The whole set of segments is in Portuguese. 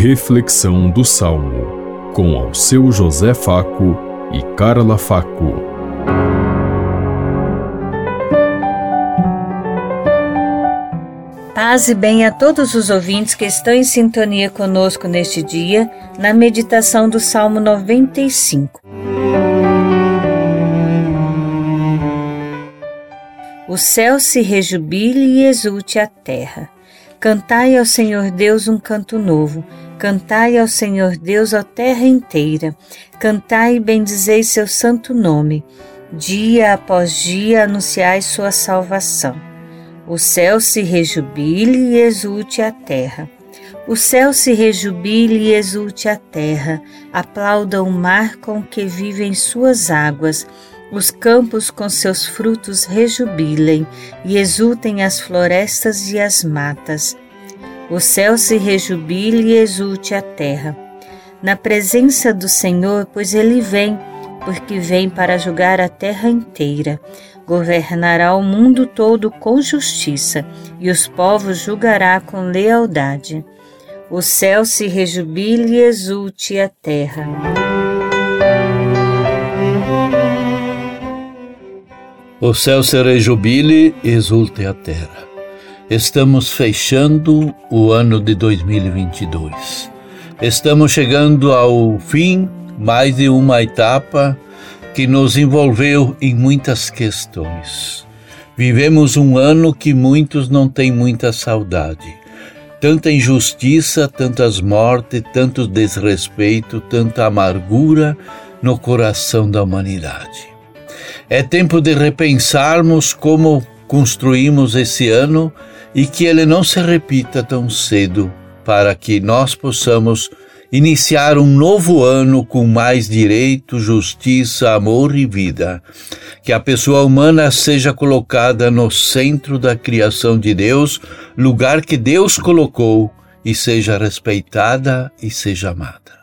Reflexão do Salmo, com ao seu José Faco e Carla Faco. Paz e bem a todos os ouvintes que estão em sintonia conosco neste dia, na meditação do Salmo 95. O céu se rejubile e exulte a terra. Cantai ao Senhor Deus um canto novo. Cantai ao Senhor Deus a terra inteira. Cantai e bendizei seu santo nome. Dia após dia anunciai sua salvação. O céu se rejubile e exulte a terra. O céu se rejubile e exulte a terra. Aplauda o mar com que vivem suas águas os campos com seus frutos rejubilem e exultem as florestas e as matas. O céu se rejubile e exulte a terra. Na presença do Senhor, pois ele vem, porque vem para julgar a terra inteira. Governará o mundo todo com justiça, e os povos julgará com lealdade. O céu se rejubile e exulte a terra. O céu se rejubile exulte a terra. Estamos fechando o ano de 2022. Estamos chegando ao fim, mais de uma etapa que nos envolveu em muitas questões. Vivemos um ano que muitos não têm muita saudade. Tanta injustiça, tantas mortes, tanto desrespeito, tanta amargura no coração da humanidade. É tempo de repensarmos como construímos esse ano e que ele não se repita tão cedo, para que nós possamos iniciar um novo ano com mais direito, justiça, amor e vida. Que a pessoa humana seja colocada no centro da criação de Deus, lugar que Deus colocou, e seja respeitada e seja amada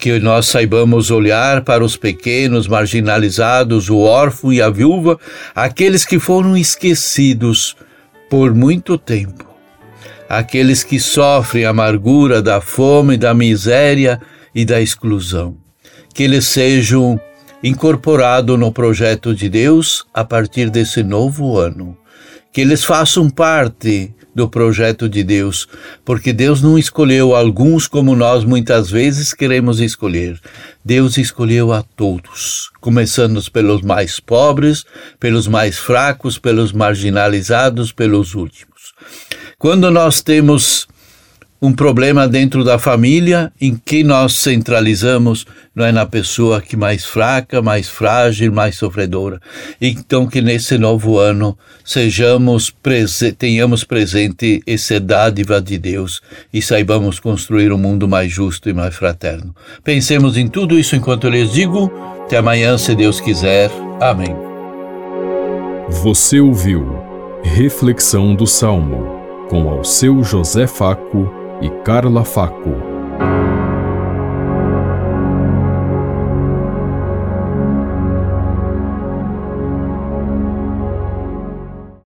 que nós saibamos olhar para os pequenos, marginalizados, o órfão e a viúva, aqueles que foram esquecidos por muito tempo, aqueles que sofrem a amargura da fome, da miséria e da exclusão. Que eles sejam incorporados no projeto de Deus a partir desse novo ano. Que eles façam parte do projeto de Deus, porque Deus não escolheu alguns como nós muitas vezes queremos escolher. Deus escolheu a todos, começando pelos mais pobres, pelos mais fracos, pelos marginalizados, pelos últimos. Quando nós temos um problema dentro da família em que nós centralizamos não é na pessoa que mais fraca, mais frágil, mais sofredora. Então que nesse novo ano sejamos tenhamos presente essa dádiva de Deus e saibamos construir um mundo mais justo e mais fraterno. Pensemos em tudo isso enquanto eu lhes digo. Até amanhã, se Deus quiser. Amém. Você ouviu Reflexão do Salmo com ao seu José Faco e Carla Faco.